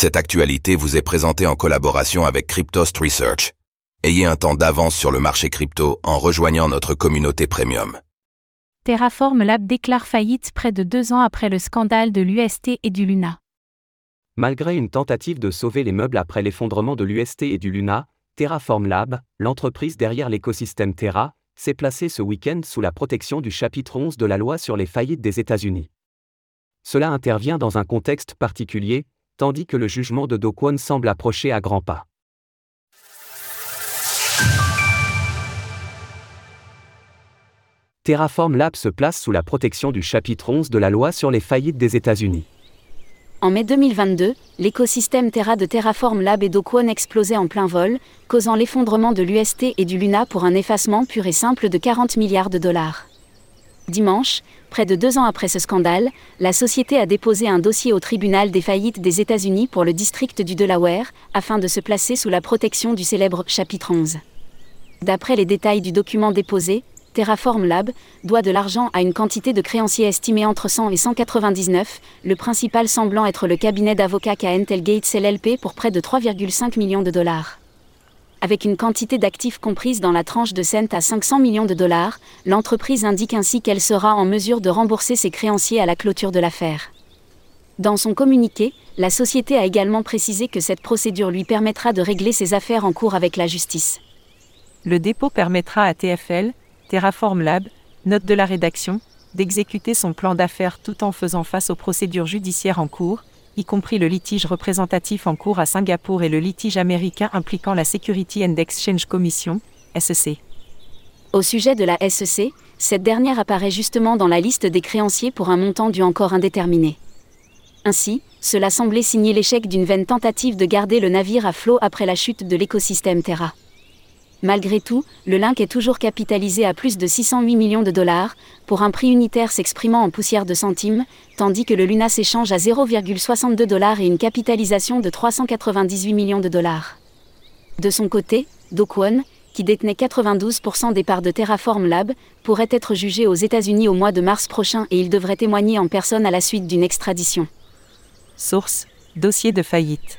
Cette actualité vous est présentée en collaboration avec Cryptost Research. Ayez un temps d'avance sur le marché crypto en rejoignant notre communauté premium. Terraform Lab déclare faillite près de deux ans après le scandale de l'UST et du Luna. Malgré une tentative de sauver les meubles après l'effondrement de l'UST et du Luna, Terraform Lab, l'entreprise derrière l'écosystème Terra, s'est placée ce week-end sous la protection du chapitre 11 de la loi sur les faillites des États-Unis. Cela intervient dans un contexte particulier, tandis que le jugement de Do Kwon semble approcher à grands pas. Terraform Lab se place sous la protection du chapitre 11 de la loi sur les faillites des États-Unis. En mai 2022, l'écosystème Terra de Terraform Lab et d'Okwon explosait en plein vol, causant l'effondrement de l'UST et du Luna pour un effacement pur et simple de 40 milliards de dollars. Dimanche, près de deux ans après ce scandale, la société a déposé un dossier au tribunal des faillites des États-Unis pour le district du Delaware, afin de se placer sous la protection du célèbre chapitre 11. D'après les détails du document déposé, Terraform Lab doit de l'argent à une quantité de créanciers estimée entre 100 et 199, le principal semblant être le cabinet d'avocats Intel Gates LLP pour près de 3,5 millions de dollars. Avec une quantité d'actifs comprise dans la tranche de cent à 500 millions de dollars, l'entreprise indique ainsi qu'elle sera en mesure de rembourser ses créanciers à la clôture de l'affaire. Dans son communiqué, la société a également précisé que cette procédure lui permettra de régler ses affaires en cours avec la justice. Le dépôt permettra à TFL, Terraform Lab, note de la rédaction, d'exécuter son plan d'affaires tout en faisant face aux procédures judiciaires en cours, y compris le litige représentatif en cours à Singapour et le litige américain impliquant la Security and Exchange Commission, SEC. Au sujet de la SEC, cette dernière apparaît justement dans la liste des créanciers pour un montant dû encore indéterminé. Ainsi, cela semblait signer l'échec d'une vaine tentative de garder le navire à flot après la chute de l'écosystème Terra. Malgré tout, le Link est toujours capitalisé à plus de 608 millions de dollars, pour un prix unitaire s'exprimant en poussière de centimes, tandis que le Luna s'échange à 0,62 dollars et une capitalisation de 398 millions de dollars. De son côté, Do qui détenait 92% des parts de Terraform Lab, pourrait être jugé aux États-Unis au mois de mars prochain et il devrait témoigner en personne à la suite d'une extradition. Source Dossier de faillite.